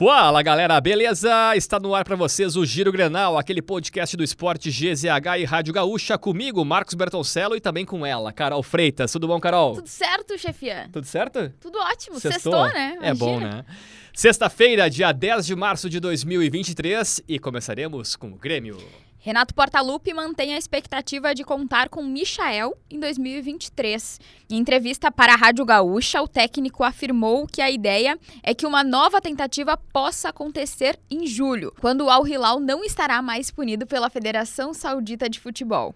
Fala galera, beleza? Está no ar para vocês o Giro Grenal, aquele podcast do esporte GZH e Rádio Gaúcha, comigo, Marcos Bertoncello e também com ela, Carol Freitas. Tudo bom, Carol? Tudo certo, chefia? Tudo certo? Tudo ótimo. Sextou? Sextou, né? É bom, né? Sexta-feira, dia 10 de março de 2023 e começaremos com o Grêmio. Renato Portaluppi mantém a expectativa de contar com Michael em 2023. Em entrevista para a Rádio Gaúcha, o técnico afirmou que a ideia é que uma nova tentativa possa acontecer em julho, quando o Al Hilal não estará mais punido pela Federação Saudita de Futebol.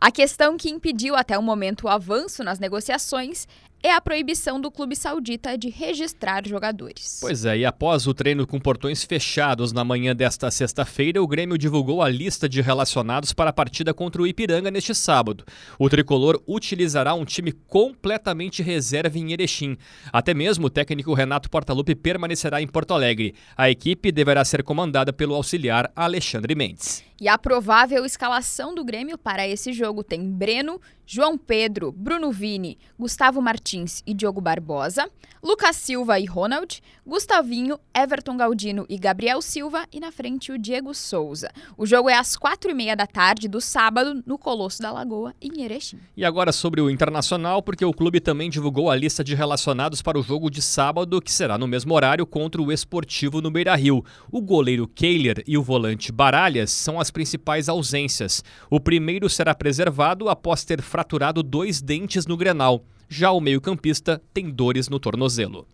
A questão que impediu até o momento o avanço nas negociações é a proibição do clube saudita de registrar jogadores. Pois é, e após o treino com portões fechados na manhã desta sexta-feira, o Grêmio divulgou a lista de relacionados para a partida contra o Ipiranga neste sábado. O tricolor utilizará um time completamente reserva em Erechim. Até mesmo o técnico Renato Portaluppi permanecerá em Porto Alegre. A equipe deverá ser comandada pelo auxiliar Alexandre Mendes. E a provável escalação do Grêmio para esse jogo tem Breno, João Pedro, Bruno Vini, Gustavo Martins e Diogo Barbosa, Lucas Silva e Ronald, Gustavinho, Everton Galdino e Gabriel Silva e na frente o Diego Souza. O jogo é às quatro e meia da tarde do sábado no Colosso da Lagoa, em Erechim. E agora sobre o Internacional, porque o clube também divulgou a lista de relacionados para o jogo de sábado, que será no mesmo horário contra o Esportivo no Beira-Rio. O goleiro Kehler e o volante Baralhas são as principais ausências. O primeiro será preservado após ter fraturado dois dentes no Grenal. Já o meio-campista tem dores no tornozelo.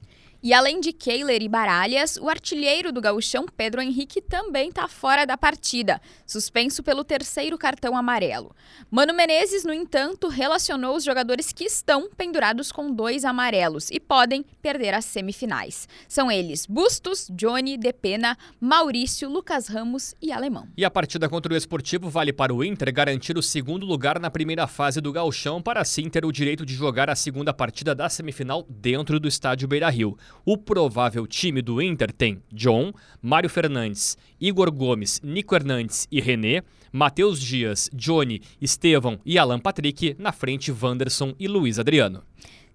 E além de Kehler e Baralhas, o artilheiro do gauchão Pedro Henrique também está fora da partida, suspenso pelo terceiro cartão amarelo. Mano Menezes, no entanto, relacionou os jogadores que estão pendurados com dois amarelos e podem perder as semifinais. São eles Bustos, Johnny, Depena, Maurício, Lucas Ramos e Alemão. E a partida contra o Esportivo vale para o Inter garantir o segundo lugar na primeira fase do gauchão para assim ter o direito de jogar a segunda partida da semifinal dentro do estádio Beira-Rio. O provável time do Inter tem John, Mário Fernandes, Igor Gomes, Nico Hernandes e René, Matheus Dias, Johnny, Estevão e Alan Patrick, na frente Wanderson e Luiz Adriano.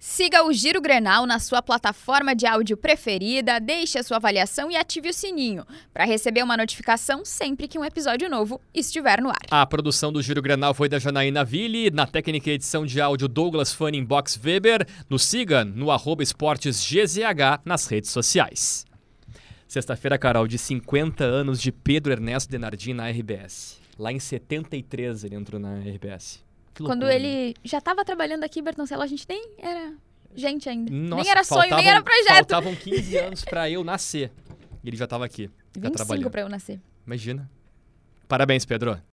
Siga o Giro Grenal na sua plataforma de áudio preferida, deixe a sua avaliação e ative o sininho para receber uma notificação sempre que um episódio novo estiver no ar. A produção do Giro Grenal foi da Janaína Ville, na técnica e edição de áudio Douglas Fanning Box Weber. Nos siga no arroba esportes GZH nas redes sociais. Sexta-feira, Carol, de 50 anos de Pedro Ernesto Denardim na RBS. Lá em 73 ele entrou na RBS. Que Quando ele já estava trabalhando aqui, Bertoncello, a gente nem era gente ainda. Nossa, nem era sonho, nem era projeto. Faltavam 15 anos pra eu nascer. E ele já tava aqui. Já 25 trabalhando. para eu nascer. Imagina. Parabéns, Pedro.